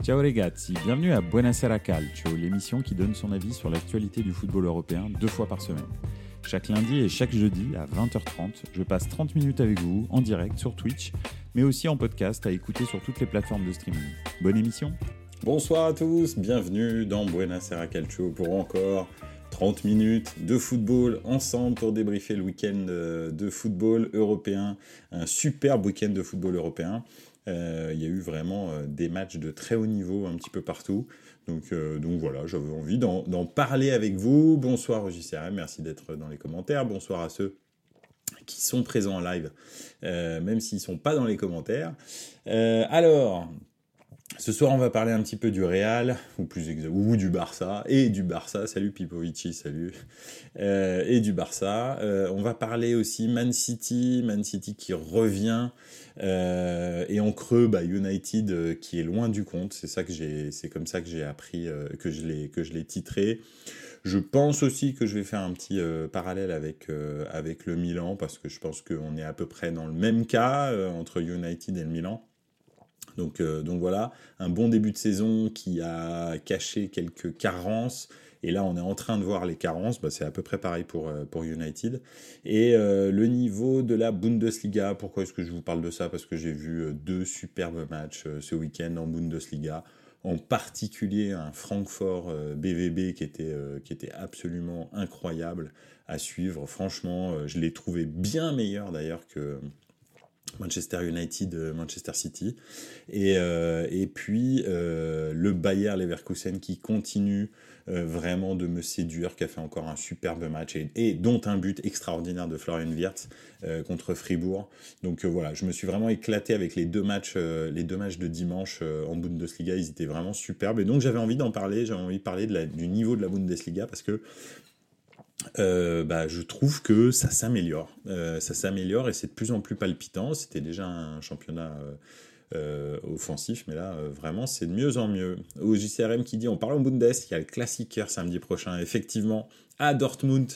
Ciao ragazzi, bienvenue à Buonasera Calcio, l'émission qui donne son avis sur l'actualité du football européen deux fois par semaine. Chaque lundi et chaque jeudi à 20h30, je passe 30 minutes avec vous en direct sur Twitch, mais aussi en podcast à écouter sur toutes les plateformes de streaming. Bonne émission Bonsoir à tous, bienvenue dans Buonasera Calcio pour encore 30 minutes de football ensemble pour débriefer le week-end euh, de football européen, un superbe week-end de football européen. Euh, il y a eu vraiment euh, des matchs de très haut niveau un petit peu partout. Donc, euh, voilà, j'avais envie d'en parler avec vous. Bonsoir JCRM, merci d'être dans les commentaires. Bonsoir à ceux qui sont présents en live, même s'ils ne sont pas dans les commentaires. alors, ce soir, on va parler un petit peu du Real, ou plus ou du Barça, et du Barça. Salut Pipovici, salut. et du Barça. on va parler aussi Man City, Man City qui revient euh, et en creux, bah, United euh, qui est loin du compte. C'est ça que j'ai, c'est comme ça que j'ai appris, euh, que je l'ai, que je l'ai titré. Je pense aussi que je vais faire un petit parallèle avec, avec le Milan parce que je pense qu'on est à peu près dans le même cas entre United et le Milan. Donc, donc voilà, un bon début de saison qui a caché quelques carences et là, on est en train de voir les carences. Bah, c'est à peu près pareil pour, euh, pour United. Et euh, le niveau de la Bundesliga, pourquoi est-ce que je vous parle de ça? Parce que j'ai vu euh, deux superbes matchs ce week-end en Bundesliga. En particulier un Francfort BVB qui était, qui était absolument incroyable à suivre. Franchement, je l'ai trouvé bien meilleur d'ailleurs que, Manchester United, Manchester City. Et, et puis le Bayer Leverkusen qui continue euh, vraiment de me séduire, qui a fait encore un superbe match et, dont un but extraordinaire de Florian Wirtz euh, contre Fribourg. Donc euh, voilà, je me suis vraiment éclaté avec les deux matchs, les deux matchs de dimanche en Bundesliga, ils étaient vraiment superbes. Et donc j'avais envie d'en parler, j'avais envie de parler du niveau de la Bundesliga parce que bah, je trouve que ça s'améliore. ça s'améliore et c'est de plus en plus palpitant. C'était déjà un championnat euh, offensif, mais là, euh, vraiment, c'est de mieux en mieux. Au JCRM qui dit, on parle en Bundes, il y a le Classiker samedi prochain, effectivement, à Dortmund.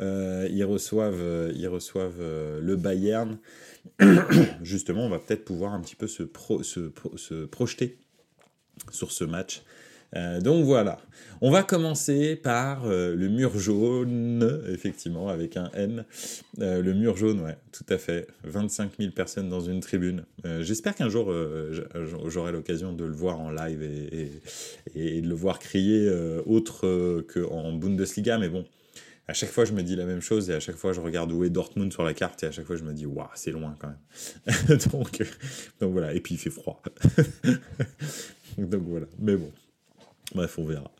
Euh, ils reçoivent, ils reçoivent le Bayern. Justement, on va peut-être pouvoir un petit peu se projeter sur ce match euh, donc voilà, on va commencer par euh, le mur jaune, effectivement, avec un N. Euh, le mur jaune, ouais, tout à fait. 25 000 personnes dans une tribune. J'espère qu'un jour, j'aurai l'occasion de le voir en live et, de le voir crier autre qu'en Bundesliga, mais bon. À chaque fois, je me dis la même chose et à chaque fois, je regarde où est Dortmund sur la carte et à chaque fois, je me dis, waouh, c'est loin quand même. donc, donc voilà, et puis il fait froid. donc voilà, mais bon. Bref, on verra.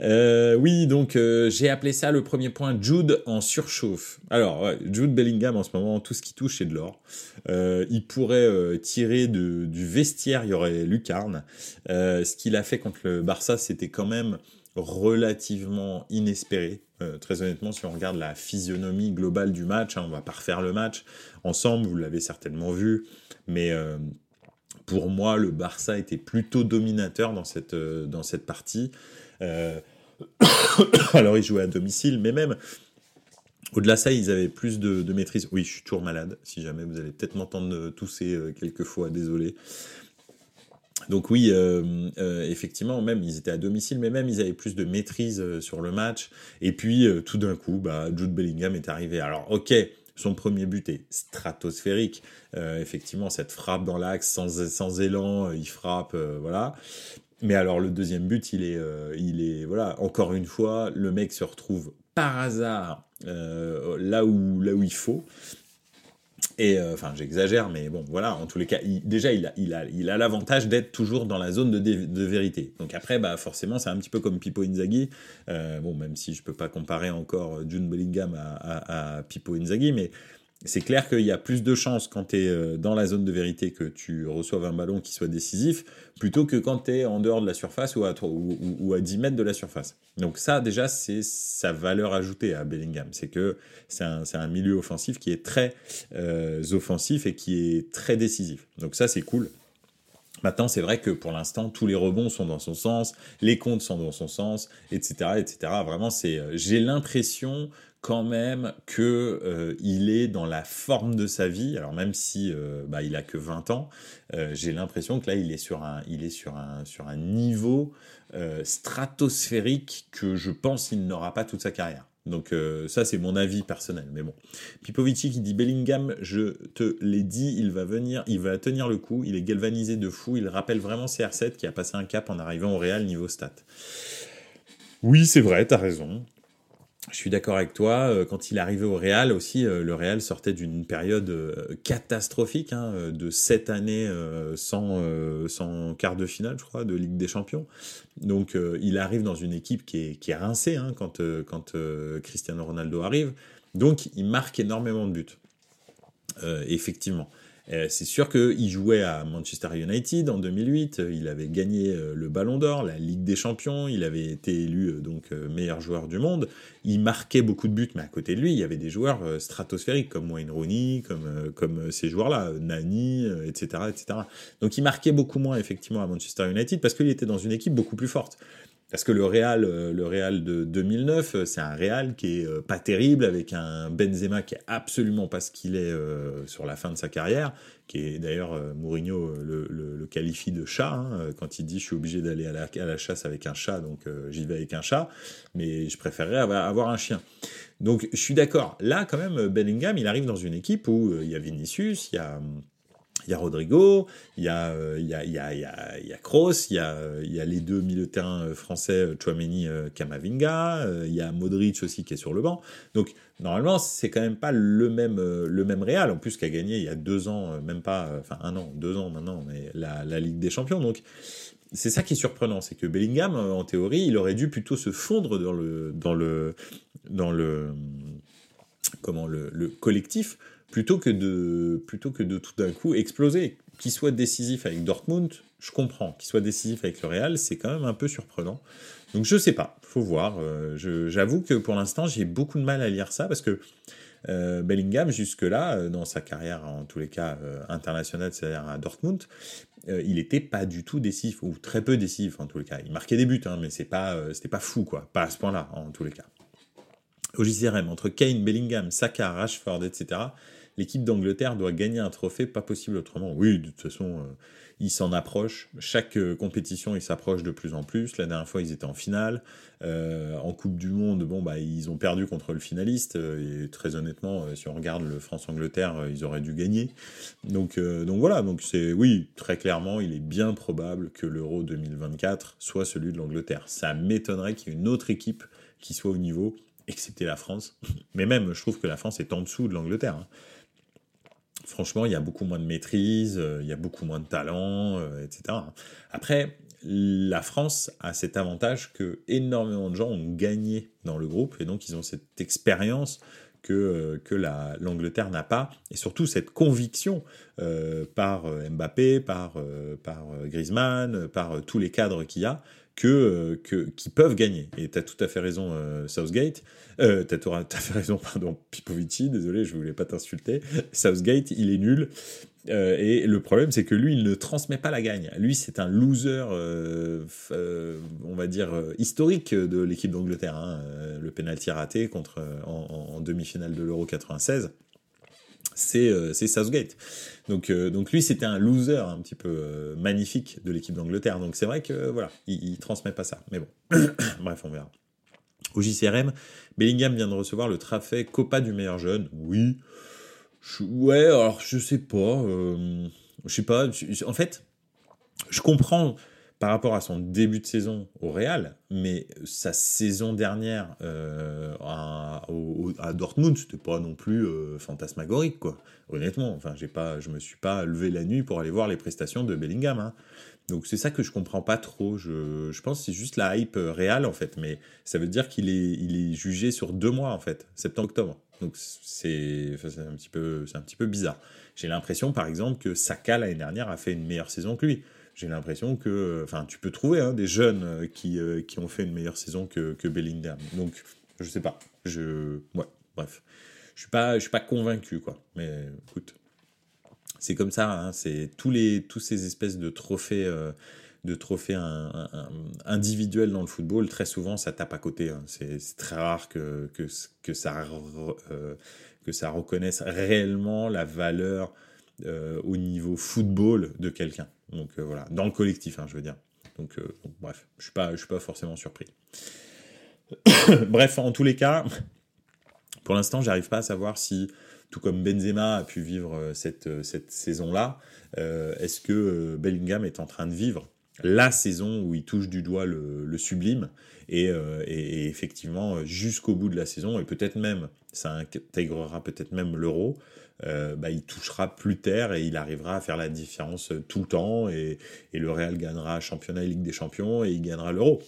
Euh, oui, donc euh, j'ai appelé ça le premier point Jude en surchauffe. Alors, Jude Bellingham en ce moment, tout ce qui touche c'est de l'or. Euh, il pourrait tirer du vestiaire, il y aurait lucarne. ce qu'il a fait contre le Barça, c'était quand même relativement inespéré. très honnêtement, si on regarde la physionomie globale du match, hein, on va pas refaire le match ensemble, vous l'avez certainement vu, mais pour moi, le Barça était plutôt dominateur dans cette, euh, dans cette partie. Euh, alors, ils jouaient à domicile, mais même au-delà de ça, ils avaient plus de, maîtrise. Oui, je suis toujours malade, si jamais vous allez peut-être m'entendre tousser euh, quelques fois, désolé. Donc oui, effectivement, même ils étaient à domicile, mais même ils avaient plus de maîtrise sur le match. Et puis tout d'un coup, bah, Jude Bellingham est arrivé. Alors ok, son premier but est stratosphérique. Euh, effectivement, cette frappe dans l'axe sans, sans élan, euh, il frappe, euh, voilà. Mais alors le deuxième but, il est, il est, voilà, encore une fois, le mec se retrouve par hasard là où, là où il faut. Et euh, enfin, j'exagère, mais bon, voilà, en tous les cas, déjà, il a, il a, il a l'avantage d'être toujours dans la zone de, de, vérité. Donc après, bah, forcément, c'est un petit peu comme Pipo Inzaghi. Euh, bon, même si je peux pas comparer encore June Bellingham à, à, à Pipo Inzaghi, mais c'est clair qu'il y a plus de chances quand tu es euh, dans la zone de vérité que tu reçoives un ballon qui soit décisif, plutôt que quand tu es en dehors de la surface ou à, ou, à 10 mètres de la surface. Donc ça, déjà, c'est sa valeur ajoutée à Bellingham. C'est que c'est un, milieu offensif qui est très euh, offensif et qui est très décisif. Donc ça, c'est cool. Maintenant, c'est vrai que pour l'instant, tous les rebonds sont dans son sens, les comptes sont dans son sens, etc., etc. Vraiment, c'est, euh, j'ai l'impression quand même que euh, il est dans la forme de sa vie. Alors même si euh, bah, il a que 20 ans, euh, j'ai l'impression que là il est sur un, il est sur un, sur un niveau stratosphérique que je pense qu'il n'aura pas toute sa carrière. Donc ça c'est mon avis personnel, mais bon. Pipovici qui dit Bellingham, je te l'ai dit, il va venir, il va tenir le coup, il est galvanisé de fou, il rappelle vraiment CR7 qui a passé un cap en arrivant au Real niveau stat. Oui, c'est vrai, t'as raison je suis d'accord avec toi. Euh, quand il arrivé au Real aussi, euh, le Real sortait d'une période euh, catastrophique, hein, de sept années sans, sans quart de finale, je crois, de Ligue des Champions. Donc il arrive dans une équipe qui est, qui est rincée hein, quand, quand Cristiano Ronaldo arrive. Donc il marque énormément de buts. effectivement. Euh, c'est sûr qu'il jouait à Manchester United en 2008, il avait gagné euh, le Ballon d'Or, la Ligue des Champions, il avait été élu euh, donc meilleur joueur du monde. Il marquait beaucoup de buts, mais à côté de lui, il y avait des joueurs stratosphériques comme Wayne Rooney, comme, comme ces joueurs-là, Nani, etc., etc. Donc il marquait beaucoup moins effectivement à Manchester United parce qu'il était dans une équipe beaucoup plus forte. Parce que le Real, euh, le Real de 2009, euh, c'est un Real qui est euh, pas terrible, avec un Benzema qui est absolument pas ce qu'il est sur la fin de sa carrière, qui est d'ailleurs Mourinho le, qualifie de chat hein, quand il dit je suis obligé d'aller à la, chasse avec un chat, donc j'y vais avec un chat, mais je préférerais avoir, un chien. Donc je suis d'accord. Là, quand même, Bellingham, il arrive dans une équipe où il y a Vinicius, il y a il y a Rodrigo, il y a, il y a, il y a, il y a, il Kroos, il y a, il y a les deux milieux de terrain français, Chouameni, Kamavinga, il y a Modric aussi qui est sur le banc. Donc, normalement, c'est quand même pas le même, le même Real, en plus, qui a gagné il y a deux ans, même pas, enfin un an, deux ans maintenant, mais la, la Ligue des Champions. Donc, c'est ça qui est surprenant, c'est que Bellingham, en théorie, il aurait dû plutôt se fondre dans le, dans le, dans le, comment, le, le collectif plutôt que de, plutôt que de tout d'un coup exploser. Qu'il soit décisif avec Dortmund, je comprends. Qu'il soit décisif avec le Real, c'est quand même un peu surprenant. Donc je sais pas, faut voir. Euh, j'avoue que pour l'instant, j'ai beaucoup de mal à lire ça parce que euh, Bellingham, jusque-là, euh, dans sa carrière, en tous les cas internationale, c'est-à-dire à Dortmund, il n'était pas du tout décisif, ou très peu décisif en tous les cas. Il marquait des buts, hein, mais c'est pas, c'était pas fou, quoi. Pas à ce point-là, en tous les cas. Au JCRM, entre Kane, Bellingham, Saka, Rashford, etc., l'équipe d'Angleterre doit gagner un trophée, pas possible autrement. Oui, de toute façon, euh, ils s'en approchent. Chaque euh, compétition, ils s'approchent de plus en plus. La dernière fois, ils étaient en finale. Euh, en Coupe du Monde, bon, bah, ils ont perdu contre le finaliste. et très honnêtement, si on regarde le France-Angleterre, ils auraient dû gagner. Donc, voilà, donc c'est oui, très clairement, il est bien probable que l'Euro 2024 soit celui de l'Angleterre. Ça m'étonnerait qu'il y ait une autre équipe qui soit au niveau excepté la France. Mais même, je trouve que la France est en dessous de l'Angleterre. Franchement, il y a beaucoup moins de maîtrise, euh, il y a beaucoup moins de talent, euh, etc. Après, la France a cet avantage que énormément de gens ont gagné dans le groupe et donc ils ont cette expérience que, euh, que l'Angleterre n'a pas, et surtout cette conviction par Mbappé, par, par Griezmann, par tous les cadres qu'il y a, que, que, qui peuvent gagner. Et tu as tout à fait raison, Southgate, euh, t'as tout à fait raison, pardon, Pipovici, désolé, je voulais pas t'insulter. Southgate, il est nul. Euh, et le problème, c'est que lui, il ne transmet pas la gagne. Lui, c'est un loser, euh, euh, on va dire, historique de l'équipe d'Angleterre. Hein. Le penalty raté contre, en, demi-finale de l'Euro 96 c'est Southgate. Donc, donc lui, c'était un loser un petit peu magnifique de l'équipe d'Angleterre. Donc c'est vrai que voilà, il, transmet pas ça. Mais bon, bref, on verra. Au JCRM, Bellingham vient de recevoir le trophée Copa du meilleur jeune. Oui. ouais, alors je sais pas. Euh, je sais pas. En fait, je comprends par rapport à son début de saison au Real, mais sa saison dernière euh, à, à, Dortmund, c'était pas non plus euh, fantasmagorique, quoi. Honnêtement, enfin, j'ai pas, je me suis pas levé la nuit pour aller voir les prestations de Bellingham. Hein. Donc c'est ça que je comprends pas trop. Je, je pense que c'est juste la hype euh, réelle en fait, mais ça veut dire qu'il est, il est jugé sur deux mois en fait, septembre-octobre. Donc c'est un petit peu, c'est un petit peu bizarre. J'ai l'impression par exemple que Saka l'année dernière a fait une meilleure saison que lui. J'ai l'impression que, enfin, tu peux trouver hein, des jeunes euh, qui, euh, qui ont fait une meilleure saison que, que Bellingham. Donc je sais pas. Je, ouais, bref, je suis pas, je suis pas convaincu quoi. Mais écoute c'est comme ça, hein, c'est tous les tous ces espèces de trophées euh, de trophées individuels dans le football, très souvent ça tape à côté. Hein. C'est très rare que, que, que ça, que ça reconnaisse réellement la valeur au niveau football de quelqu'un. Donc voilà, dans le collectif, hein, je veux dire. Donc, bref, je ne suis, pas forcément surpris. bref, en tous les cas, pour l'instant, j'arrive pas à savoir si, tout comme Benzema a pu vivre euh, cette, euh, cette saison-là, euh, est-ce que Bellingham est en train de vivre la saison où il touche du doigt le, sublime et, effectivement jusqu'au bout de la saison et peut-être même ça intégrera peut-être même l'euro bah, il touchera plus terre et il arrivera à faire la différence tout le temps et, et le Real gagnera championnat et Ligue des Champions et il gagnera l'euro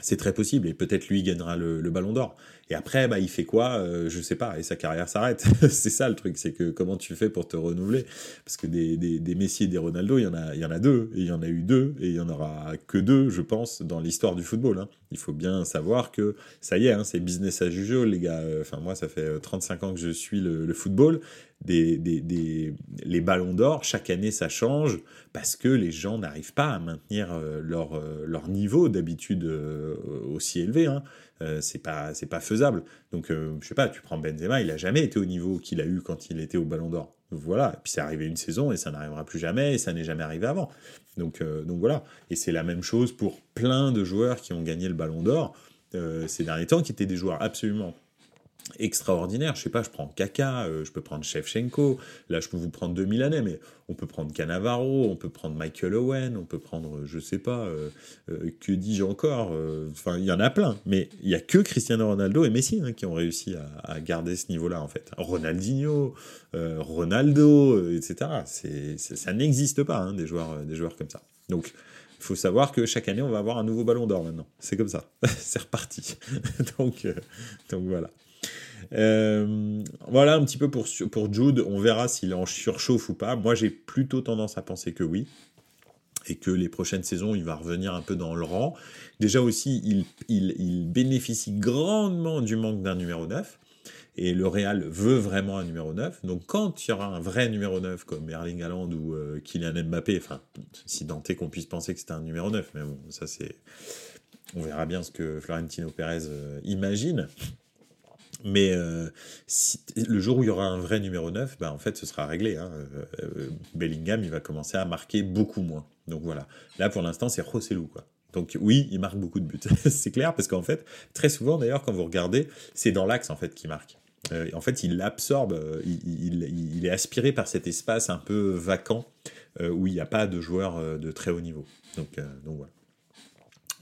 c'est très possible et peut-être lui gagnera le, Ballon d'Or. Et après, bah, il fait quoi euh, Je sais pas. Et sa carrière s'arrête. c'est ça le truc, c'est que comment tu fais pour te renouveler? Parce que des, des, Messi et des Ronaldo, il y en a, deux, et il y en a eu deux, et il y en aura que deux, je pense, dans l'histoire du football. Hein. Il faut bien savoir que ça y est, hein, c'est business as usual, les gars. Enfin, moi, ça fait 35 ans que je suis le, football des, des, les ballons d'or, chaque année ça change parce que les gens n'arrivent pas à maintenir euh, leur, euh, leur niveau d'habitude euh, aussi élevé. Hein. C'est pas c'est pas faisable. Donc je sais pas, tu prends Benzema, il a jamais été au niveau qu'il a eu quand il était au Ballon d'Or. Voilà, puis c'est arrivé une saison et ça n'arrivera plus jamais et ça n'est jamais arrivé avant. Donc donc voilà, et c'est la même chose pour plein de joueurs qui ont gagné le Ballon d'Or ces derniers temps, qui étaient des joueurs absolument extraordinaire. Je sais pas, je prends Kaka, euh, je peux prendre Shevchenko, là je peux vous prendre 2000 années, mais on peut prendre Cannavaro, on peut prendre Michael Owen, on peut prendre, je sais pas, euh, euh, que dis-je encore, enfin il y en a plein, mais il y a que Cristiano Ronaldo et Messi hein, qui ont réussi à, garder ce niveau-là en fait. Ronaldinho, Ronaldo, etc. C'est, ça n'existe pas hein, des joueurs, des joueurs comme ça. Donc il faut savoir que chaque année, on va avoir un nouveau ballon d'or maintenant. C'est comme ça. c'est reparti. donc, donc voilà. Euh, voilà un petit peu pour, pour Jude. On verra s'il en surchauffe ou pas. Moi, j'ai plutôt tendance à penser que oui. Et que les prochaines saisons, il va revenir un peu dans le rang. Déjà aussi, il, il, bénéficie grandement du manque d'un numéro 9 et le Real veut vraiment un numéro 9. Donc quand il y aura un vrai numéro 9 comme Erling Haaland ou euh, Kylian Mbappé, enfin, si Dante qu'on puisse penser que c'est un numéro 9, mais bon, ça c'est... On verra bien ce que Florentino Pérez euh, imagine. Mais euh, le jour où il y aura un vrai numéro 9, bah, en fait, ce sera réglé. Hein. Euh, euh, Bellingham, il va commencer à marquer beaucoup moins. Donc voilà. Là, pour l'instant, c'est Rossellou, quoi. Donc oui, il marque beaucoup de buts. c'est clair, parce qu'en fait, très souvent, d'ailleurs, quand vous regardez, c'est dans l'axe, en fait, qu'il marque. en fait, il absorbe, il, est aspiré par cet espace un peu vacant, où il n'y a pas de joueurs de très haut niveau. Donc voilà.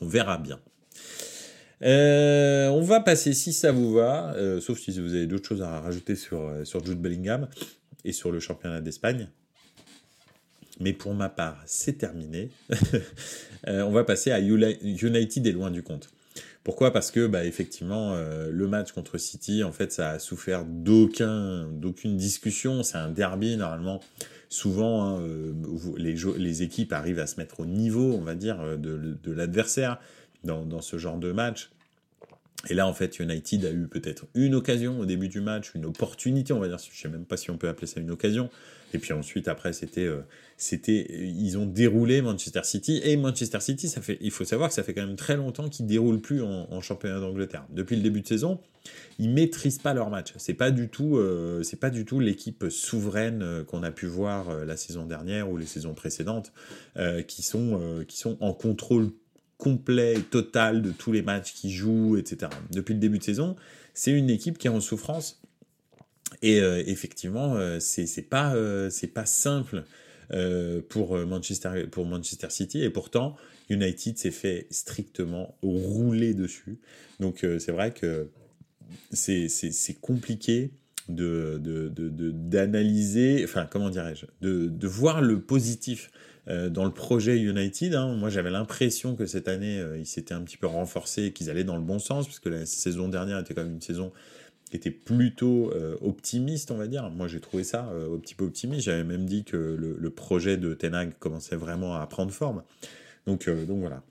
On verra bien. Euh, on va passer, si ça vous va, euh, sauf si vous avez d'autres choses à rajouter sur, euh, sur Jude Bellingham et sur le championnat d'Espagne. Mais pour ma part, c'est terminé. on va passer à United et loin du compte. Pourquoi? Parce que, bah, effectivement, le match contre City, en fait, ça a souffert d'aucun, d'aucune discussion. C'est un derby, normalement. Souvent, hein, les, équipes arrivent à se mettre au niveau, on va dire, de l'adversaire dans, ce genre de match. Et là, en fait, United a eu peut-être une occasion au début du match, une opportunité, on va dire. Je sais même pas si on peut appeler ça une occasion. Et puis ensuite, après, c'était, euh, c'était, ils ont déroulé Manchester City. Et Manchester City, ça fait, il faut savoir que ça fait quand même très longtemps qu'ils déroulent plus en, championnat d'Angleterre. Depuis le début de saison, ils maîtrisent pas leur match. C'est pas du tout, euh, c'est pas du tout l'équipe souveraine euh, qu'on a pu voir la saison dernière ou les saisons précédentes, qui sont, qui sont en contrôle complet et total de tous les matchs qu'ils jouent, etc. Depuis le début de saison, c'est une équipe qui est en souffrance. Et euh, effectivement, euh, c'est pas, euh, pas simple pour, Manchester, pour Manchester City. Et pourtant, United s'est fait strictement rouler dessus. Donc c'est vrai que c'est compliqué de d'analyser, de, enfin comment dirais-je, de, de, voir le positif euh, dans le projet United. Hein, moi, j'avais l'impression que cette année, euh, ils s'étaient un petit peu renforcés et qu'ils allaient dans le bon sens, parce que la saison dernière était quand même une saison qui était plutôt euh, optimiste, on va dire. Moi, j'ai trouvé ça un petit peu optimiste. J'avais même dit que le, projet de Tenag commençait vraiment à prendre forme. Donc, donc voilà.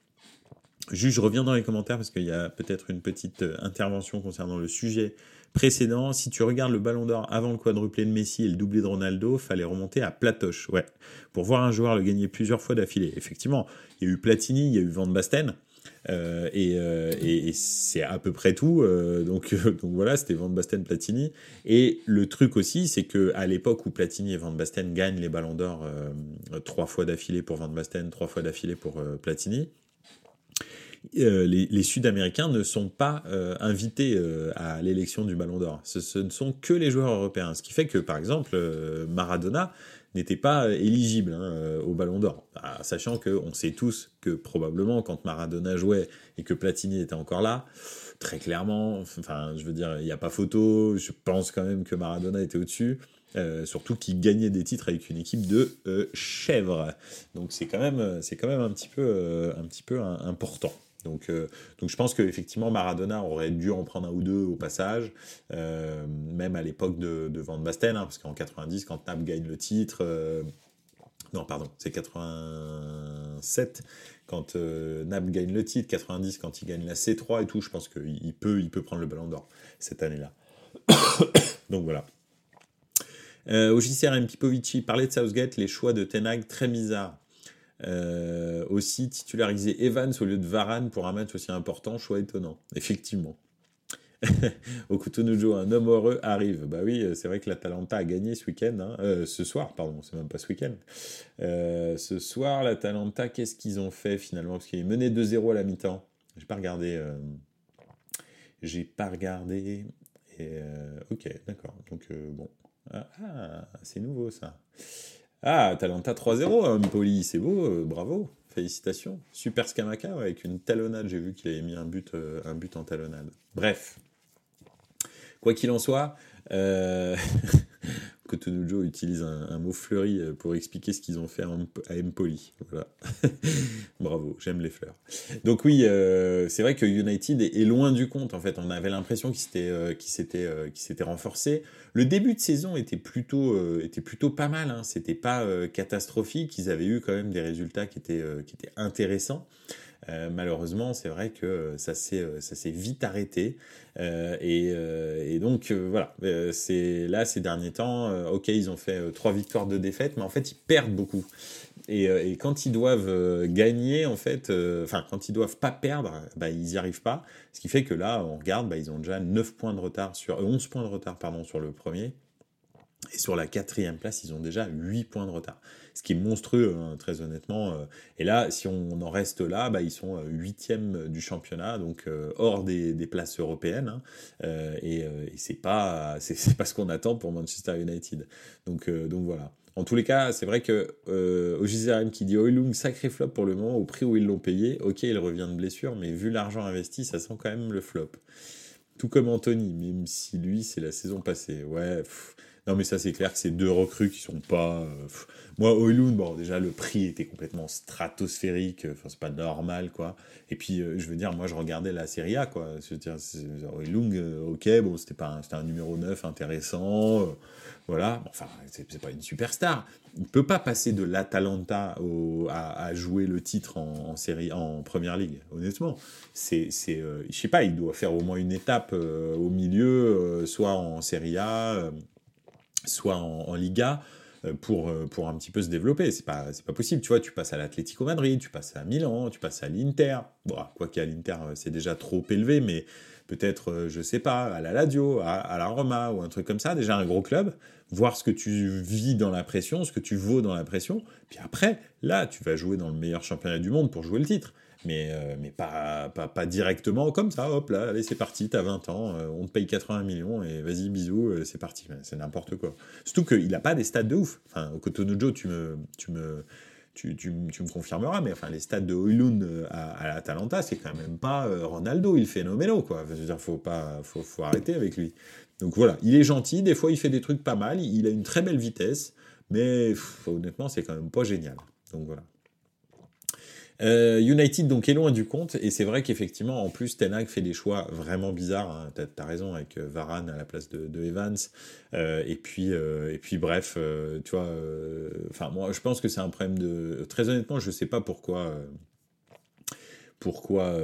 Juste, je reviens dans les commentaires parce qu'il y a peut-être une petite intervention concernant le sujet précédent. Si tu regardes le Ballon d'Or avant le quadruplé de Messi et le doublé de Ronaldo, fallait remonter à Platoche. Ouais, pour voir un joueur le gagner plusieurs fois d'affilée. Effectivement, il y a eu Platini, il y a eu Van Basten. Euh, euh, et, c'est à peu près tout. Euh, donc, donc voilà, c'était Van Basten, Platini. Et le truc aussi, c'est que à l'époque où Platini et Van Basten gagnent les Ballons d'Or trois fois d'affilée pour Van Basten, trois fois d'affilée pour Platini, les, Sud-Américains ne sont pas invités à l'élection du Ballon d'Or. Ce, ne sont que les joueurs européens. Ce qui fait que, par exemple, Maradona n'était pas éligible hein, euh, au Ballon d'Or. Bah, sachant qu'on sait tous que probablement quand Maradona jouait et que Platini était encore là, très clairement, enfin je veux dire, il n'y a pas photo, je pense quand même que Maradona était au-dessus. Euh, surtout qu'il gagnait des titres avec une équipe de euh, chèvres. Donc c'est quand même, quand même un petit peu, un petit peu important. Donc, euh, donc je pense qu'effectivement Maradona aurait dû en prendre un ou deux au passage, euh, même à l'époque de, Van Basten, hein, parce qu'en 90, quand Nap gagne le titre, euh, non pardon, c'est 87 quand Nap gagne le titre, 90 quand il gagne la C3 et tout, je pense qu'il peut, il peut prendre le ballon d'or cette année-là. donc voilà. au JCRM, Pipovici parlait de Southgate, les choix de Tenag très bizarres. Euh, aussi titulariser Evans au lieu de Varane pour un match aussi important, choix étonnant, effectivement. Okutonujo, un homme heureux arrive. Bah oui, c'est vrai que l'Atalanta a gagné ce week-end, hein. euh, ce soir, pardon, c'est même pas ce week-end. Euh, ce soir, l'Atalanta, qu'est-ce qu'ils ont fait finalement? Parce qu'ils menaient 2-0 à la mi-temps. J'ai pas regardé. J'ai pas regardé. Ok, d'accord. Donc bon. ah, ah c'est nouveau ça. Ah, Talenta 3-0, Poli, c'est beau, euh, bravo, félicitations. Super Skamaka avec une talonnade, j'ai vu qu'il avait mis un but, euh, un but en talonnade. Bref, quoi qu'il en soit, euh... Cotonujo utilise un, mot fleuri euh, pour expliquer ce qu'ils ont fait à Empoli. Voilà. Bravo, j'aime les fleurs. Donc oui, euh, c'est vrai que United est, loin du compte. En fait, on avait l'impression qu'il s'était, euh, s'était, s'était renforcé. Le début de saison était plutôt, était plutôt pas mal. Hein. C'était pas catastrophique. Ils avaient eu quand même des résultats qui étaient, qui étaient intéressants. Euh, malheureusement, c'est vrai que ça s'est euh, vite arrêté euh, et, donc voilà. c'est là ces derniers temps, ok, ils ont fait trois victoires de défaite, mais en fait ils perdent beaucoup. Et, quand ils doivent gagner, en fait, enfin quand ils doivent pas perdre, bah, ils y arrivent pas. Ce qui fait que là, on regarde, bah, ils ont déjà 9 points de retard sur 11 points de retard pardon sur le premier. Et sur la quatrième place, ils ont déjà 8 points de retard ce qui est monstrueux, hein, très honnêtement. Euh. Et là, si on en reste là, bah, ils sont euh, huitièmes du championnat, donc euh, hors des, places européennes. Hein. et, et c'est pas, c'est pas ce qu'on attend pour Manchester United. Donc, donc voilà. En tous les cas, c'est vrai que euh, au qui dit Oilung, sacré flop pour le moment, au prix où ils l'ont payé. Ok, il revient de blessure, mais vu l'argent investi, ça sent quand même le flop. Tout comme Anthony, même si lui, c'est la saison passée. Ouais, non, mais ça, c'est clair que c'est deux recrues qui sont pas. Euh, moi, Oilun, bon, déjà, le prix était complètement stratosphérique. Enfin, c'est pas normal, quoi. Et puis, euh, je veux dire, moi, je regardais la Serie A, quoi. Je veux dire, euh, ok, bon, c'était pas un, un numéro 9 intéressant. voilà. Enfin, c'est pas une superstar. Il peut pas passer de l'Atalanta à, jouer le titre en, série, en première ligue, honnêtement. C'est, c'est je sais pas, il doit faire au moins une étape au milieu, soit en Serie A soit en, Liga euh, pour, euh, pour un petit peu se développer. C'est pas, pas possible. Tu vois, tu passes à l'Atlético Madrid, tu passes à Milan, tu passes à l'Inter. Bon, quoi qu'à l'Inter, euh, c'est déjà trop élevé, mais peut-être, je sais pas, à la Lazio, à, la Roma ou un truc comme ça, déjà un gros club, voir ce que tu vis dans la pression, ce que tu vaux dans la pression. Puis après, là, tu vas jouer dans le meilleur championnat du monde pour jouer le titre mais, euh, mais pas, pas, pas, directement comme ça, hop là, allez c'est parti, t'as 20 ans, euh, on te paye 80 millions et vas-y bisous, euh, c'est parti, c'est n'importe quoi. Surtout qu'il n'a pas des stats de ouf. Enfin, au Cotonou tu me, tu me, tu, tu, tu, me confirmeras, mais enfin les stats de Hoylund à, à l'Atalanta, c'est quand même pas Ronaldo, il fait phénoménal quoi. Je veux dire, faut pas, faut, faut arrêter avec lui. Donc voilà, il est gentil, des fois il fait des trucs pas mal, il a une très belle vitesse, mais honnêtement c'est quand même pas génial. Donc voilà. Euh, United donc est loin du compte et c'est vrai qu'effectivement en plus Ten Hag fait des choix vraiment bizarres. Hein. T'as as raison avec euh, Varane à la place de, Evans euh, et puis et puis bref tu vois. Enfin moi je pense que c'est un problème de très honnêtement je sais pas pourquoi pourquoi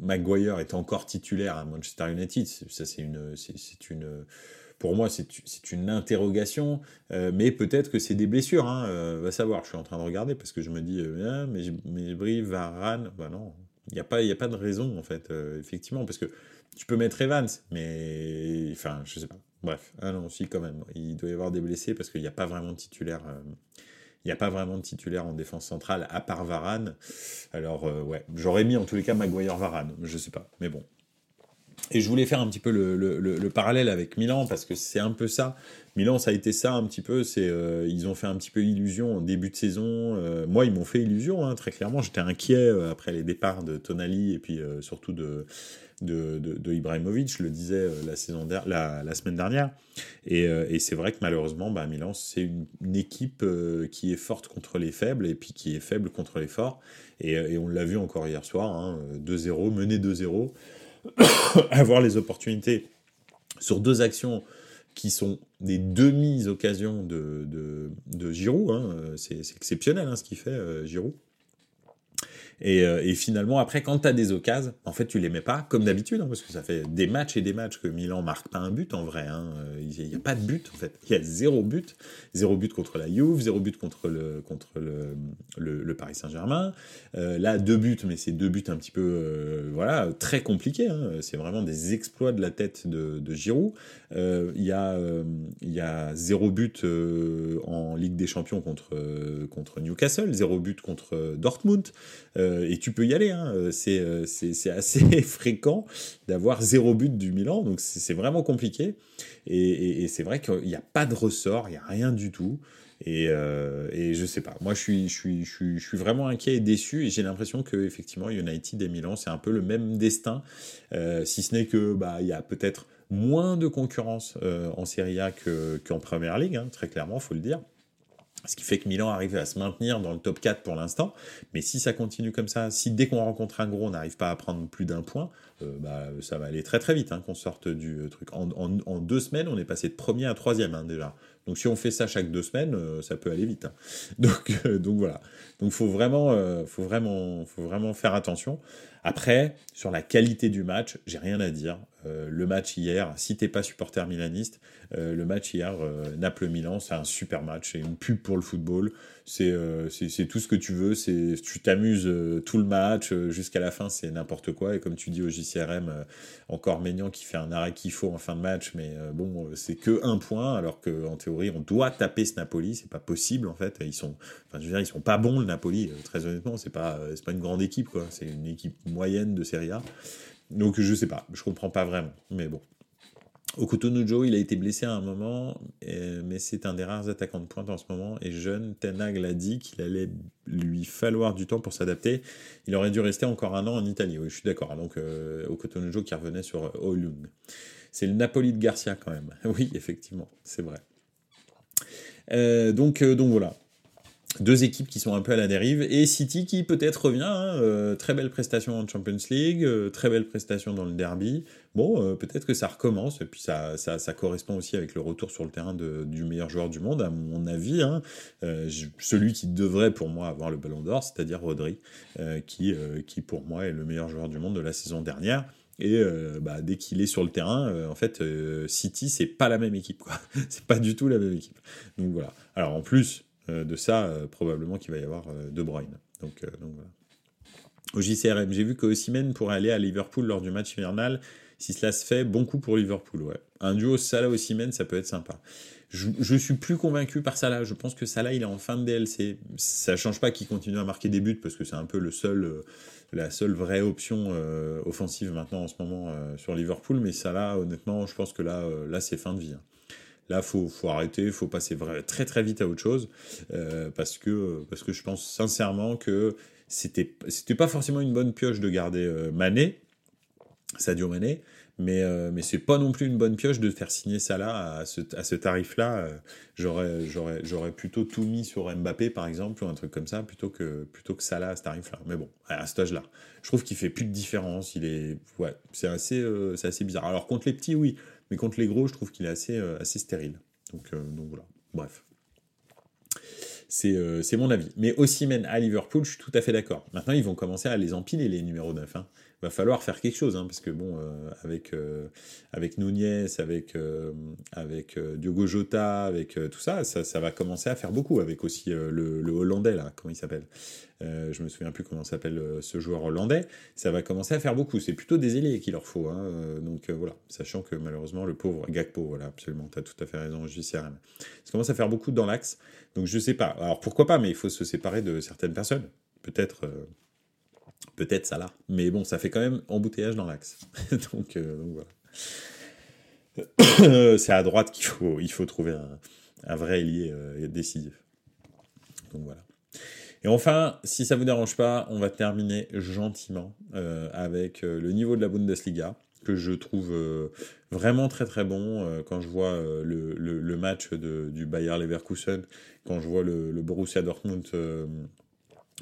Maguire est encore titulaire à Manchester United. Ça, c'est une, c'est une, pour moi, c'est une interrogation, mais peut-être que c'est des blessures. Hein, va savoir. Je suis en train de regarder parce que je me dis, ah, mais, mais Brie, Varane, bah non, il n'y a, pas, a pas de raison en fait, effectivement, parce que tu peux mettre Evans, mais enfin, je sais pas. Bref, ah non, si quand même, il doit y avoir des blessés parce qu'il n'y a pas vraiment de titulaire. il n'y a pas vraiment de titulaire en défense centrale à part Varane. Alors ouais, j'aurais mis en tous les cas Maguire Varane, je sais pas, mais bon, et je voulais faire un petit peu le, parallèle avec Milan parce que c'est un peu ça. Milan, ça a été ça un petit peu. C'est euh, ils ont fait un petit peu illusion en début de saison. Euh, moi, ils m'ont fait illusion hein, très clairement. J'étais inquiet euh, après les départs de Tonali et puis surtout de de, de, Ibrahimovic. Je le disais la saison la, la, semaine dernière. Et, et c'est vrai que malheureusement, bah, Milan, c'est une, équipe qui est forte contre les faibles et puis qui est faible contre les forts. Et, et on l'a vu encore hier soir, hein, 2-0, mené 2-0. avoir les opportunités sur deux actions qui sont des demi-occasions de, de, Giroud. Hein. C'est exceptionnel hein, ce qu'il fait, euh, Giroud. Euh, et, finalement, après, quand tu as des occasions, en fait, tu les mets pas, comme d'habitude, hein, parce que ça fait des matchs et des matchs que Milan marque pas un but en vrai. Hein. Il n'y a pas de but, en fait. Il y a zéro but. Zéro but contre la Juve, zéro but contre le, contre le, Paris Saint-Germain. Euh, là, deux buts, mais c'est deux buts un petit peu, euh, voilà, très compliqués. Hein. C'est vraiment des exploits de la tête de, Giroud. Il y, a, y a zéro but en Ligue des Champions contre, contre Newcastle, zéro but contre Dortmund. Euh, et tu peux y aller. Hein. Euh, euh, c'est assez fréquent d'avoir zéro but du Milan, donc c'est vraiment compliqué. Et, c'est vrai qu'il n'y a pas de ressort, il n'y a rien du tout. Et, et, je sais pas. Moi, je suis, vraiment inquiet et déçu. Et j'ai l'impression que effectivement, United et Milan, c'est un peu le même destin, si ce n'est que bah il y a peut-être moins de concurrence en Serie A qu'en Première Ligue, hein, très clairement, faut le dire. Ce qui fait que Milan arrive à se maintenir dans le top 4 pour l'instant. Mais si ça continue comme ça, si dès qu'on rencontre un gros, on n'arrive pas à prendre plus d'un point, euh, bah, ça va aller très très vite hein, qu'on sorte du euh, truc. En, deux semaines, on est passé de premier à troisième hein, déjà. Donc si on fait ça chaque deux semaines, euh, ça peut aller vite. Hein. Donc, donc voilà. Donc faut vraiment, faut vraiment, faut vraiment faire attention. Après, sur la qualité du match, j'ai rien à dire. Euh, le match hier, si t'es pas supporter milaniste, euh, le match hier, euh, Naples-Milan, c'est un super match, c'est une pub pour le football, c'est c'est tout ce que tu veux, c'est tu t'amuses tout le match, jusqu'à la fin c'est n'importe quoi, et comme tu dis au JCRM, encore Maignan qui fait un arrêt qu'il faut en fin de match, mais bon, c'est que un point, alors qu'en théorie on doit taper ce Napoli, c'est pas possible en fait, ils sont, enfin je veux dire, ils sont pas bons le Napoli, très honnêtement, c'est pas, pas une grande équipe quoi, c'est une équipe moyenne de Serie A. Donc je sais pas, je comprends pas vraiment, mais bon. Okutonujo, il a été blessé à un moment, mais c'est un des rares attaquants de pointe en ce moment. Et jeune, Tenag l'a dit qu'il allait lui falloir du temps pour s'adapter. Il aurait dû rester encore un an en Italie. Oui, je suis d'accord. Donc euh, qui revenait sur Olung. C'est le Napoli de Garcia quand même. Oui, effectivement, c'est vrai. Euh, donc, euh, donc voilà deux équipes qui sont un peu à la dérive et City qui peut-être revient. Hein, euh, très belle prestation en Champions League, euh, très belle prestation dans le derby. Bon, euh, peut-être que ça recommence et puis ça, ça, correspond aussi avec le retour sur le terrain de, du meilleur joueur du monde, à mon avis. Hein, celui qui devrait pour moi avoir le Ballon d'Or, c'est-à-dire Rodri, qui, qui pour moi est le meilleur joueur du monde de la saison dernière. Et bah, dès qu'il est sur le terrain, en fait, City, c'est pas la même équipe. quoi. c'est pas du tout la même équipe. Donc voilà. Alors en plus, euh, de ça, euh, probablement qu'il va y avoir euh, De Bruyne. Donc, voilà. Au JCRM, j'ai vu que Osimhen pourrait aller à Liverpool lors du match hivernal. Si cela se fait, bon coup pour Liverpool. Un duo Salah-Osimhen, ça peut être sympa. Je, je, suis plus convaincu par Salah. Je pense que Salah, il est en fin de DLC. Ça change pas qu'il continue à marquer des buts parce que c'est un peu le seul, la seule vraie option offensive maintenant en ce moment sur Liverpool. Mais Salah, honnêtement, je pense que là, là c'est fin de vie. Hein. Là, faut, faut arrêter, faut passer très très vite à autre chose, euh, parce, que, parce que je pense sincèrement que c'était, c'était pas forcément une bonne pioche de garder euh, Mané, Sadio Mané, mais, euh, mais c'est pas non plus une bonne pioche de faire signer là à ce, à ce tarif-là. j'aurais, j'aurais, j'aurais plutôt tout mis sur Mbappé, par exemple, ou un truc comme ça, plutôt que, plutôt que Salah à ce tarif-là. Mais bon, à ce âge-là. Je trouve qu'il fait plus de différence. Il est, ouais, c'est assez, c'est assez bizarre. Alors, contre les petits, oui. Mais contre les gros, je trouve qu'il est assez, euh, stérile. Donc, euh, donc voilà, bref. c'est mon avis. Mais Ossimène à Liverpool, je suis tout à fait d'accord. Maintenant, ils vont commencer à les empiler, les numéros 9. Hein va falloir faire quelque chose, hein, parce que bon, euh, avec, euh, avec Nunez, avec, euh, avec Diogo Jota, avec tout ça, ça, va commencer à faire beaucoup, avec aussi le, le, Hollandais, là, comment il s'appelle? Je me souviens plus comment s'appelle ce joueur hollandais. Ça va commencer à faire beaucoup. C'est plutôt des ailiers qu'il leur faut. Hein, donc voilà, sachant que malheureusement, le pauvre Gakpo, voilà, absolument, tu as tout à fait raison, JCRM. Ça commence à faire beaucoup dans l'axe. Donc je sais pas. Alors pourquoi pas, mais il faut se séparer de certaines personnes. Peut-être Peut-être ça là. Mais bon, ça fait quand même embouteillage dans l'axe. donc, euh, voilà. c'est à droite qu'il faut, il faut trouver un, vrai ailier euh, décisif. Donc voilà. Et enfin, si ça vous dérange pas, on va terminer gentiment euh, avec le niveau de la Bundesliga que je trouve vraiment très très bon quand je vois le, match du Bayer Leverkusen, quand je vois le Borussia Dortmund,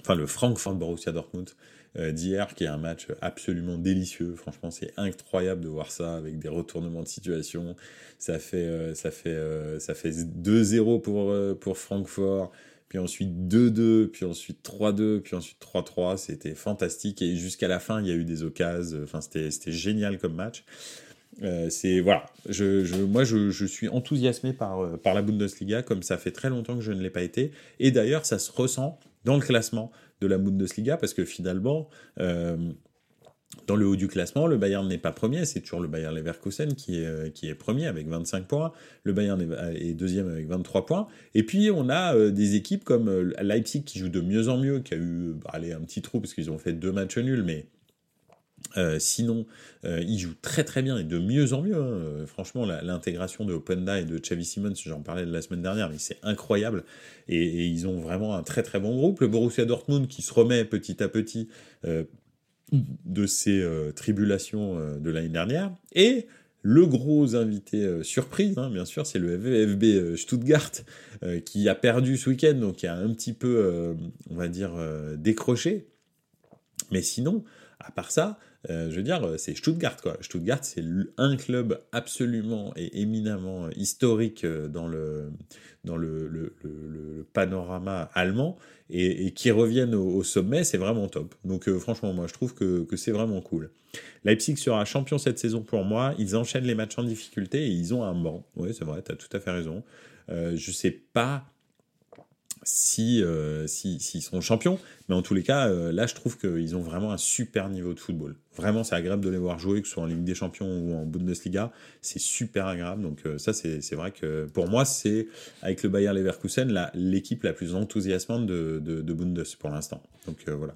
enfin le Frankfurt Borussia Dortmund euh, d'hier, qui est un match absolument délicieux. Franchement, c'est incroyable de voir ça avec des retournements de situation. Ça fait, euh, ça fait, euh, ça fait 2-0 pour, pour Francfort, puis ensuite 2-2, puis ensuite 3-2, puis ensuite 3-3. C'était fantastique. Et jusqu'à la fin, il y a eu des occasions. Enfin, c'était génial comme match. c'est voilà, je, je moi je, je, suis enthousiasmé par, par la Bundesliga comme ça fait très longtemps que je ne l'ai pas été et d'ailleurs ça se ressent dans le classement de la Bundesliga parce que finalement, euh, dans le haut du classement, le Bayern n'est pas premier, c'est toujours le Bayern Leverkusen qui est, euh, qui est premier avec 25 points, le Bayern est, deuxième avec 23 points, et puis on a euh, des équipes comme Leipzig qui joue de mieux en mieux, qui a eu allez, un petit trou parce qu'ils ont fait deux matchs nuls, mais euh, sinon, euh, il joue très très bien et de mieux en mieux. Hein. Euh, franchement, l'intégration de Openda et de Xavi Simons, j'en parlais la semaine dernière, mais c'est incroyable. Et, ils ont vraiment un très très bon groupe. Le Borussia Dortmund qui se remet petit à petit de ses tribulations de l'année dernière. Et le gros invité surprise, hein, bien sûr, c'est le FB Stuttgart qui a perdu ce week-end, donc qui a un petit peu, on va dire, décroché. Mais sinon, à part ça, euh, je veux dire, c'est Stuttgart, quoi. Stuttgart, c'est un club absolument et éminemment historique euh, dans le, dans le, panorama allemand et, qui reviennent au, sommet, c'est vraiment top. Donc, euh, franchement, moi, je trouve que, que c'est vraiment cool. Leipzig sera champion cette saison pour moi. Ils enchaînent les matchs en difficulté et ils ont un banc. Oui, c'est vrai, tu as tout à fait raison. Euh, je sais pas si euh, s'ils si, seront champions. Mais en tous les cas, euh, là, je trouve qu'ils ont vraiment un super niveau de football. Vraiment, c'est agréable de les voir jouer, que ce soit en Ligue des Champions ou en Bundesliga. C'est super agréable. Donc euh, ça, c'est vrai que pour moi, c'est avec le Bayer Leverkusen l'équipe la, plus enthousiasmante de, de, de Bundes pour l'instant. Donc voilà.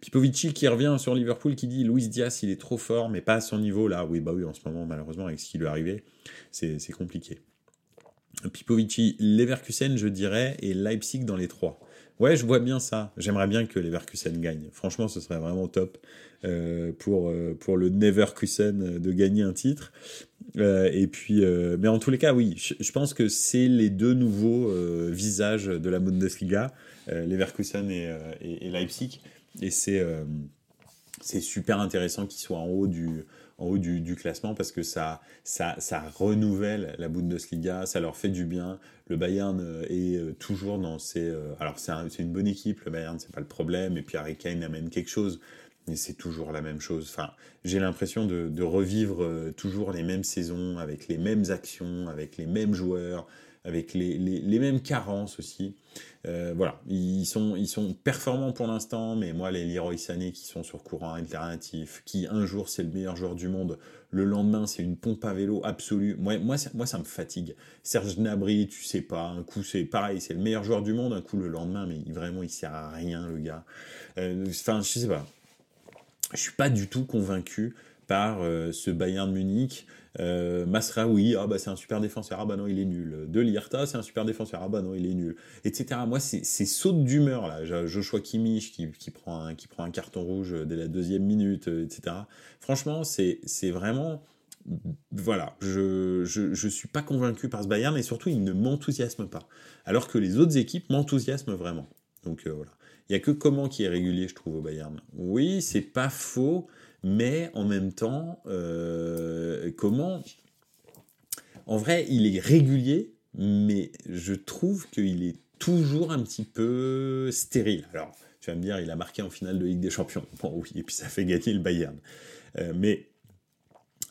Pipovici qui revient sur Liverpool, qui dit Luis Diaz, il est trop fort, mais pas à son niveau là. Oui, bah oui, en ce moment, malheureusement, avec ce qui lui est arrivé, c'est compliqué. Pipovici, Leverkusen, je dirais, et Leipzig dans les trois. Ouais, je vois bien ça. J'aimerais bien que Leverkusen gagne. Franchement, ce serait vraiment top euh, pour, euh, pour le Neverkusen de gagner un titre. Euh, et puis, mais en tous les cas, oui, je, pense que c'est les deux nouveaux visages de la Bundesliga, Leverkusen et, et, Leipzig. Et c'est c'est super intéressant qu'ils soient en haut du, en haut du, classement parce que ça, ça, ça renouvelle la Bundesliga, ça leur fait du bien. Le Bayern euh, est euh, toujours dans ses. Euh, alors, c'est une bonne équipe, le Bayern, c'est pas le problème. Et puis, Harry Kane amène quelque chose, mais c'est toujours la même chose. Enfin, j'ai l'impression de, revivre toujours les mêmes saisons, avec les mêmes actions, avec les mêmes joueurs, avec les, les, les mêmes carences aussi. Euh, voilà, ils sont, ils sont performants pour l'instant, mais moi, les Leroy Sané qui sont sur courant alternatif, qui un jour c'est le meilleur joueur du monde, le lendemain c'est une pompe à vélo absolue, moi, moi, ça, moi ça me fatigue. Serge Gnabry, tu sais pas, un coup c'est pareil, c'est le meilleur joueur du monde, un coup le lendemain, mais vraiment il sert à rien le gars. Euh, enfin, je sais pas. Je suis pas du tout convaincu par euh, ce Bayern Munich. Euh, oui, ah bah c'est un super défenseur, ah bah non il est nul. De Lierta, c'est un super défenseur, ah bah non il est nul, etc. Moi c'est saute d'humeur là. Joshua Kimmich qui, qui, prend un, qui prend un carton rouge dès la deuxième minute, euh, etc. Franchement c'est vraiment voilà, je, je, je, suis pas convaincu par ce Bayern et surtout il ne m'enthousiasme pas. Alors que les autres équipes m'enthousiasment vraiment. Donc euh, voilà. Il y a que comment qui est régulier, je trouve, au Bayern. Oui, c'est pas faux, mais en même temps, euh, comment En vrai, il est régulier, mais je trouve qu'il est toujours un petit peu stérile. Alors, tu vas me dire, il a marqué en finale de Ligue des Champions. Bon, oui, et puis ça fait gagner le Bayern. Euh, mais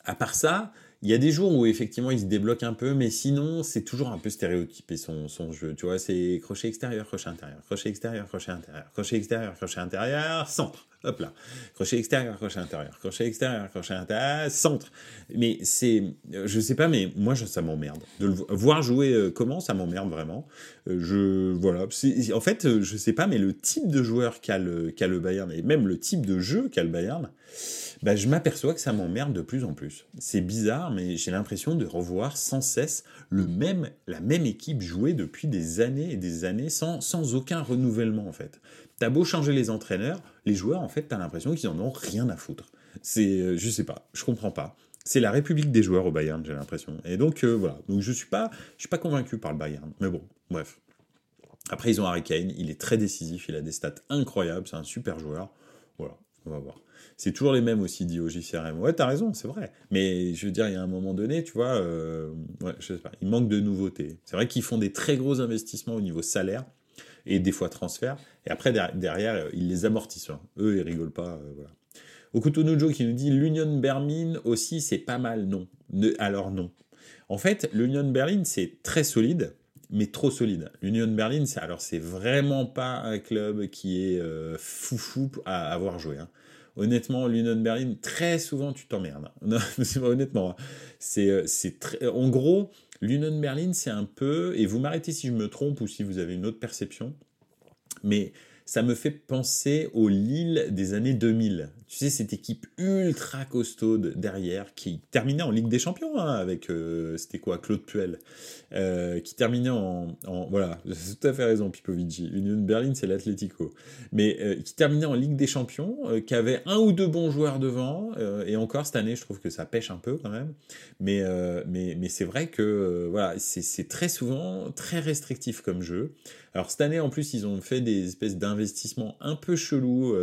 à part ça, il y a des jours où effectivement il se débloque un peu, mais sinon c'est toujours un peu stéréotypé son, son jeu. Tu vois, c'est crochet extérieur, crochet intérieur, crochet extérieur, crochet intérieur, crochet extérieur, crochet intérieur, centre. Hop là. Crochet extérieur, crochet intérieur, crochet extérieur, crochet intérieur, centre. Mais c'est, je sais pas, mais moi ça m'emmerde. De le voir jouer euh, comment, ça m'emmerde vraiment. Euh, je, voilà. En fait, je sais pas, mais le type de joueur qu'a le, le Bayern, et même le type de jeu qu'a le Bayern, bah, je m'aperçois que ça m'emmerde de plus en plus. C'est bizarre, mais j'ai l'impression de revoir sans cesse le même, la même équipe jouer depuis des années et des années sans, sans aucun renouvellement en fait. T'as beau changer les entraîneurs, les joueurs en fait t'as l'impression qu'ils en ont rien à foutre. C'est, euh, je sais pas, je comprends pas. C'est la république des joueurs au Bayern, j'ai l'impression. Et donc euh, voilà, donc je suis pas, je suis pas convaincu par le Bayern. Mais bon, bref. Après ils ont Harry Kane, il est très décisif, il a des stats incroyables, c'est un super joueur. Voilà, on va voir. C'est toujours les mêmes aussi, dit au JCRM. Ouais, t'as raison, c'est vrai. Mais je veux dire, il y a un moment donné, tu vois, euh, ouais, je sais pas, il manque de nouveautés. C'est vrai qu'ils font des très gros investissements au niveau salaire et des fois transfert. Et après, derrière, ils les amortissent. Hein. Eux, ils rigolent pas. Euh, voilà. Okutonojo qui nous dit l'Union Berlin aussi, c'est pas mal, non. alors non. En fait, l'Union Berlin, c'est très solide, mais trop solide. L'Union Berlin, alors c'est vraiment pas un club qui est euh, foufou à avoir joué. Hein honnêtement, l'Union Berlin, très souvent, tu t'emmerdes. honnêtement, hein. c'est, euh, c'est très, en gros, l'Union Berlin, c'est un peu, et vous m'arrêtez si je me trompe ou si vous avez une autre perception, mais ça me fait penser au Lille des années 2000. Tu sais, cette équipe ultra costaude derrière qui terminait en Ligue des Champions hein, avec, euh, c'était quoi, Claude Puel, euh, qui terminait en, voilà, c'est tout à fait raison, Pipovici. Union Berlin, c'est l'Atlético. Mais euh, qui terminait en Ligue des Champions, qui avait un ou deux bons joueurs devant, et encore cette année, je trouve que ça pêche un peu quand même. Mais, mais, mais c'est vrai que, voilà, c'est très souvent très restrictif comme jeu. Alors cette année, en plus, ils ont fait des espèces d'investissements un peu chelous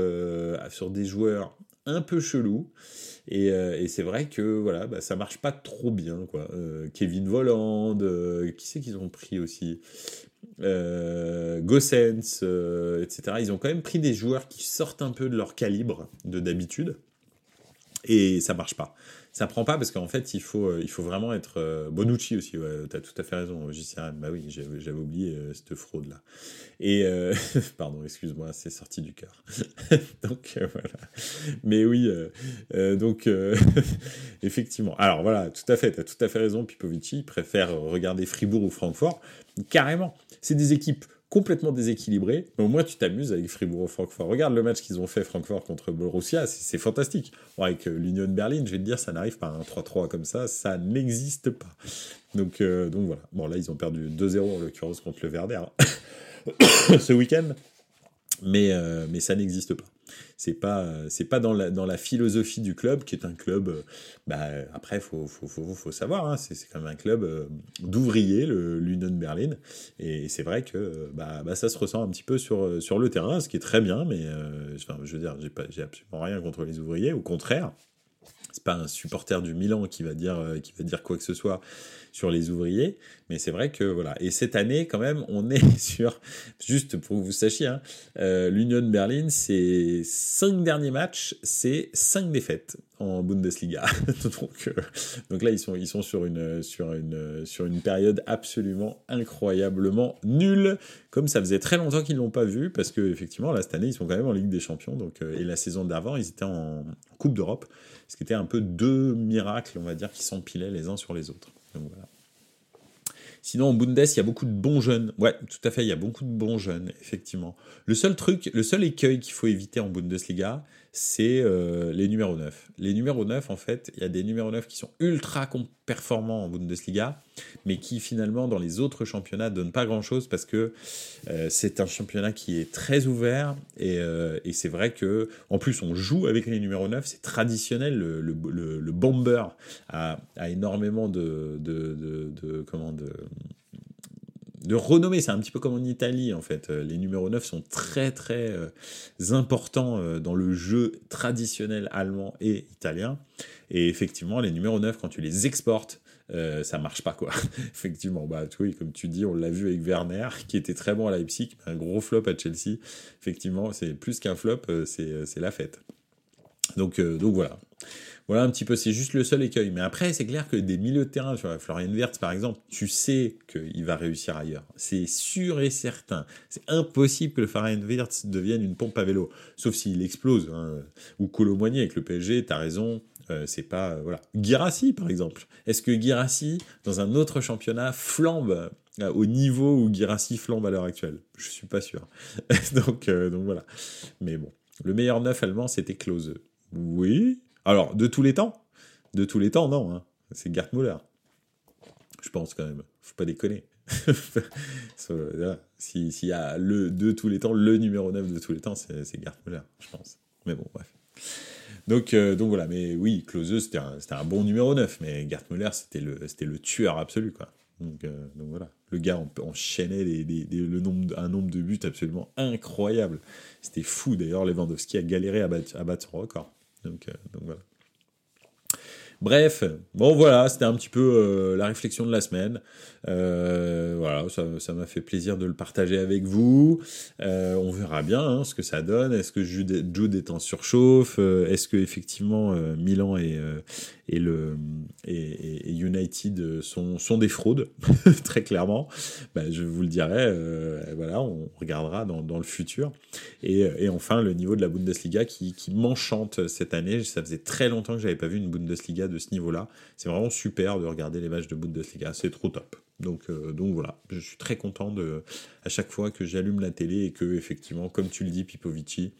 sur des joueurs un peu chelous. Et, euh, c'est vrai que voilà, bah, ça marche pas trop bien. Quoi. Euh, Kevin Voland, qui c'est qu'ils ont pris aussi? Gossens, etc. Ils ont quand même pris des joueurs qui sortent un peu de leur calibre de d'habitude. Et ça marche pas ça prend pas parce qu'en fait, il faut, euh, il faut vraiment être. Euh, Bonucci aussi, ouais, tu as tout à fait raison, JCRM. Bah oui, j'avais oublié euh, cette fraude-là. Et. pardon, excuse-moi, c'est sorti du cœur. donc, voilà. Mais oui, donc, effectivement. Alors voilà, tout à fait, tu as tout à fait raison, Pipovici préfère regarder Fribourg ou Francfort. Carrément. C'est des équipes complètement déséquilibré, mais au moins tu t'amuses avec Fribourg Francfort. Regarde le match qu'ils ont fait Francfort contre Borussia, c'est fantastique. avec euh, l'Union Berlin, je vais te dire, ça n'arrive pas un 3-3 comme ça, ça n'existe pas. Donc, euh, donc voilà. Bon là, ils ont perdu 2-0 en l'occurrence contre le Werder ce week-end, euh, mais ça n'existe pas. C'est pas, c'est pas dans la, dans la philosophie du club, qui est un club, euh, bah, après, faut, faut, faut, faut savoir, hein, c'est, quand même un club euh, d'ouvriers, l'Union Berlin. Et c'est vrai que bah, bah, ça se ressent un petit peu sur, sur le terrain, ce qui est très bien, mais enfin, je veux dire, j'ai, pas, j'ai absolument rien contre les ouvriers, au contraire c'est pas un supporter du Milan qui va dire qui va dire quoi que ce soit sur les ouvriers. Mais c'est vrai que voilà. Et cette année, quand même, on est sur, juste pour que vous sachiez, hein, euh, l'Union Berlin, c'est cinq derniers matchs, c'est cinq défaites en Bundesliga. donc, euh, donc là, ils sont, ils sont sur, une, sur, une, sur une période absolument incroyablement nulle, comme ça faisait très longtemps qu'ils ne l'ont pas vu, parce que effectivement, là, cette année, ils sont quand même en Ligue des Champions. Donc, euh, et la saison d'avant, ils étaient en Coupe d'Europe, ce qui était un peu deux miracles, on va dire, qui s'empilaient les uns sur les autres. Sinon, en Bundes, il y a beaucoup de bons jeunes. Ouais, tout à fait, il y a beaucoup de bons jeunes, effectivement. Le seul truc, le seul écueil qu'il faut éviter en Bundesliga, c'est euh, les numéros 9. Les numéros 9, en fait, il y a des numéros 9 qui sont ultra performants en Bundesliga, mais qui finalement, dans les autres championnats, donnent pas grand-chose parce que euh, c'est un championnat qui est très ouvert et, euh, et c'est vrai que, en plus, on joue avec les numéros 9, c'est traditionnel. Le, bomber a, a énormément de, de, de de renommée. C'est un petit peu comme en Italie, en fait. Euh, les numéros 9 sont très, très euh, importants euh, dans le jeu traditionnel allemand et italien. Et effectivement, les numéros 9, quand tu les exportes euh, ça marche pas quoi. Effectivement, bah oui, comme tu dis, on l'a vu avec Werner qui était très bon à Leipzig, un gros flop à Chelsea. Effectivement, c'est plus qu'un flop, c'est la fête. Donc, donc voilà. Voilà un petit peu, c'est juste le seul écueil. Mais après, c'est clair que des milieux de terrain, tu vois, Florian Wirtz par exemple, tu sais qu'il va réussir ailleurs. C'est sûr et certain. C'est impossible que le Florian Wirtz devienne une pompe à vélo, sauf s'il explose. Hein. Ou Colomboigny avec le PSG, t'as raison, euh, c'est pas euh, voilà. Girassi par exemple. Est-ce que Girassi dans un autre championnat flambe euh, au niveau où Girassi flambe à l'heure actuelle? Je suis pas sûr. donc donc voilà. Mais bon, le meilleur neuf allemand c'était Klose. Oui, alors, de tous les temps De tous les temps, non. Hein. C'est Gert Müller. Je pense quand même. Faut pas déconner. S'il y a le de tous les temps, le numéro 9 de tous les temps, c'est Gert Müller, je pense. Mais bon, bref. Donc, euh, donc voilà, mais oui, Klose, c'était un, bon numéro 9, mais Gert Müller, c'était le, tueur absolu, quoi. Donc, euh, donc, voilà, le gars enchaînait un nombre de buts absolument incroyable. C'était fou, d'ailleurs, Lewandowski a galéré à battre, à battre son record. Donc, euh, donc voilà. Bref, bon voilà, c'était un petit peu euh, la réflexion de la semaine. Euh, voilà, ça m'a fait plaisir de le partager avec vous. on verra bien hein, ce que ça donne. Est-ce que Jude, est en surchauffe? Est-ce que effectivement Milan et, et, le, et, United sont, sont, des fraudes, très clairement. Ben, je vous le dirai, euh, voilà, on regardera dans, dans le futur. Et, et, enfin, le niveau de la Bundesliga qui, qui m'enchante cette année. Ça faisait très longtemps que j'avais pas vu une Bundesliga de ce niveau-là. C'est vraiment super de regarder les matchs de Bundesliga, c'est trop top. Donc, euh, donc voilà, je suis très content de, à chaque fois que j'allume la télé et que, effectivement, comme tu le dis, Pipovici,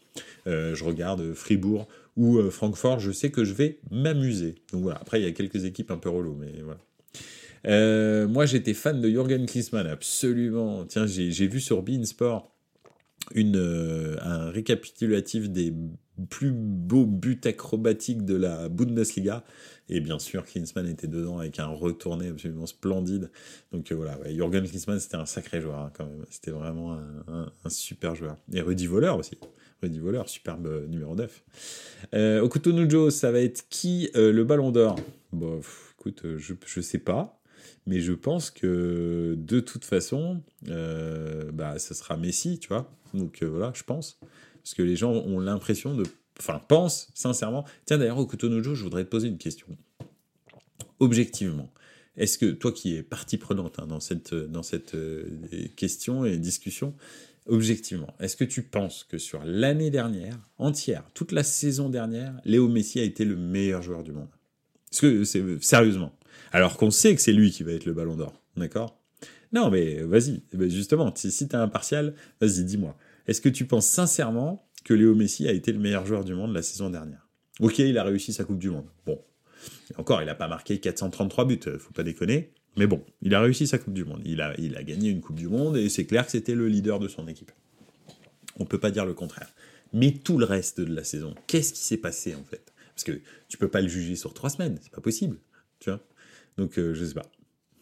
euh, je regarde Fribourg ou euh, Francfort, je sais que je vais m'amuser. Donc voilà, après, il y a quelques équipes un peu relou, mais voilà. moi, j'étais fan de Jürgen Klinsmann, absolument. Tiens, j'ai vu sur Beansport une, un récapitulatif des plus beaux buts acrobatiques de la Bundesliga. Et bien sûr, Klinsmann était dedans avec un retourné absolument splendide. Donc euh, voilà, Jürgen Klinsmann, c'était un sacré joueur hein, quand même. C'était vraiment un, super joueur. Et Rudy Voleur aussi. Rudy Voleur, superbe euh, numéro 9. Euh, Okutonujo, ça va être qui euh, le ballon d'or? Bon, écoute, je, je sais pas. Mais je pense que de toute façon, bah, ce sera Messi, tu vois. Donc voilà, je pense. Parce que les gens ont l'impression de. Enfin, pensent sincèrement. Tiens, d'ailleurs, au Cotonojo, je voudrais te poser une question. Objectivement, est-ce que toi qui es partie prenante hein, dans cette, dans cette euh, question et discussion, objectivement, est-ce que tu penses que sur l'année dernière, entière, toute la saison dernière, Léo Messi a été le meilleur joueur du monde? Est-ce que c'est sérieusement? Alors qu'on sait que c'est lui qui va être le ballon d'or, d'accord? Non, mais vas-y, justement, si, si tu as impartial, vas-y, dis-moi. Est-ce que tu penses sincèrement que Léo Messi a été le meilleur joueur du monde la saison dernière? Ok, il a réussi sa Coupe du Monde. Bon. Encore, il n'a pas marqué 433 buts, euh, faut pas déconner. Mais bon, il a réussi sa Coupe du Monde. Il a, gagné une Coupe du Monde et c'est clair que c'était le leader de son équipe. On ne peut pas dire le contraire. Mais tout le reste de la saison, qu'est-ce qui s'est passé en fait? Parce que tu peux pas le juger sur trois semaines, c'est pas possible. Tu vois? Donc je euh, je sais pas.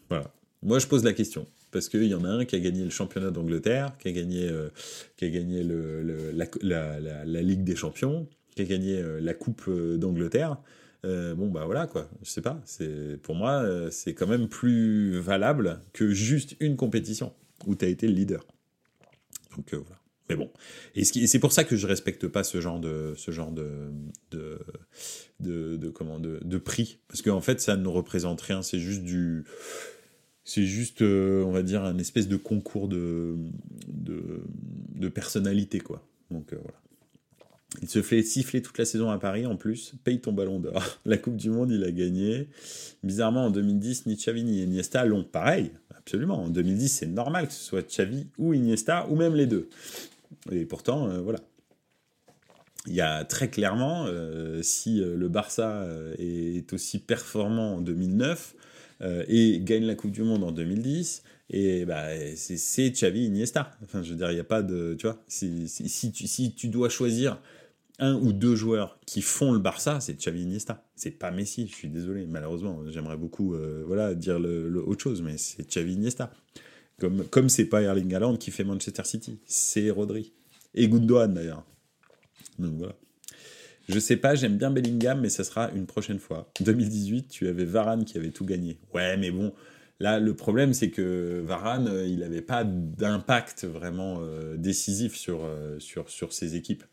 Voilà. Moi je pose la question parce qu'il y en a un qui a gagné le championnat d'Angleterre, qui a gagné, euh, qui a gagné la, Ligue des Champions, qui a gagné euh, la Coupe euh, d'Angleterre. bon bah voilà quoi, je sais pas. Pour moi c'est quand même plus valable que juste une compétition où tu as été le leader. Donc voilà. Mais bon, et c'est pour ça que je respecte pas ce genre de ce genre de, de, de comment de, de prix parce qu'en fait ça ne représente rien. C'est juste du c'est juste, euh, on va dire, un espèce de concours de, personnalité, quoi. Donc euh, voilà. Il se fait siffler toute la saison à Paris en plus, paye ton ballon d'or. La Coupe du Monde, il a gagné. Bizarrement, en 2010, ni Xavi ni Iniesta l'ont pareil, absolument. En 2010, c'est normal que ce soit Xavi ou Iniesta, ou même les deux. Et pourtant, euh, voilà. Il y a très clairement, si le Barça est aussi performant en 2009, euh, et gagne la Coupe du Monde en 2010. Et bah, c'est Xavi Iniesta. Enfin, je veux dire, il n'y a pas de. Tu vois, si, tu, si tu dois choisir un ou deux joueurs qui font le Barça, c'est Xavi Iniesta. C'est pas Messi, je suis désolé, malheureusement. J'aimerais beaucoup euh, voilà, dire le, autre chose, mais c'est Xavi Iniesta. Comme comme c'est pas Erling Haaland qui fait Manchester City, c'est Rodri. Et Gundogan d'ailleurs. Donc voilà. Je sais pas, j'aime bien Bellingham, mais ça sera une prochaine fois. 2018, tu avais Varane qui avait tout gagné. Ouais, mais bon, là, le problème, c'est que Varane, euh, il n'avait pas d'impact vraiment euh, décisif sur, euh, sur, sur ses équipes.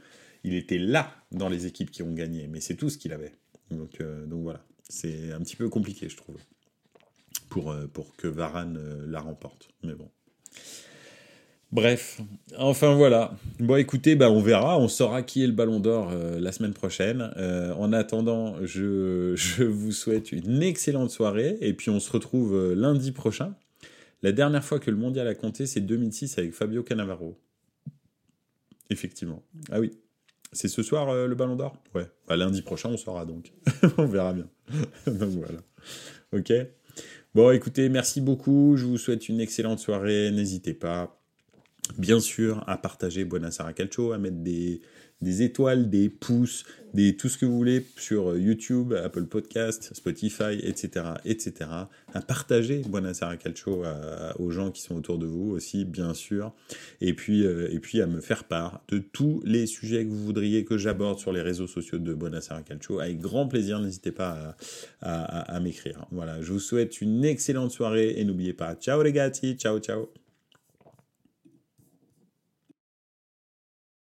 Il était là dans les équipes qui ont gagné, mais c'est tout ce qu'il avait. Donc, donc voilà, c'est un petit peu compliqué, je trouve, pour, pour que Varane la remporte. Mais bon. Bref, enfin voilà. Bon écoutez, bah, on verra, on saura qui est le ballon d'or euh, la semaine prochaine. Euh, en attendant, je, vous souhaite une excellente soirée et puis on se retrouve euh, lundi prochain. La dernière fois que le mondial a compté, c'est 2006 avec Fabio Cannavaro. Effectivement. Ah oui. C'est ce soir le ballon d'or? Ouais. Bah, lundi prochain, on saura donc. on verra bien. donc voilà. Ok. Bon écoutez, merci beaucoup. Je vous souhaite une excellente soirée. N'hésitez pas bien sûr, à partager Buonasera Calcio, à mettre des, étoiles, des pouces, des, tout ce que vous voulez sur YouTube, Apple Podcast, Spotify, etc., etc. À partager Buonasera Calcio aux gens qui sont autour de vous aussi, bien sûr. Et puis, euh, et puis à me faire part de tous les sujets que vous voudriez que j'aborde sur les réseaux sociaux de Buonasera Calcio. Avec grand plaisir, n'hésitez pas à, à m'écrire. Voilà, je vous souhaite une excellente soirée et n'oubliez pas, ciao les gars, ciao ciao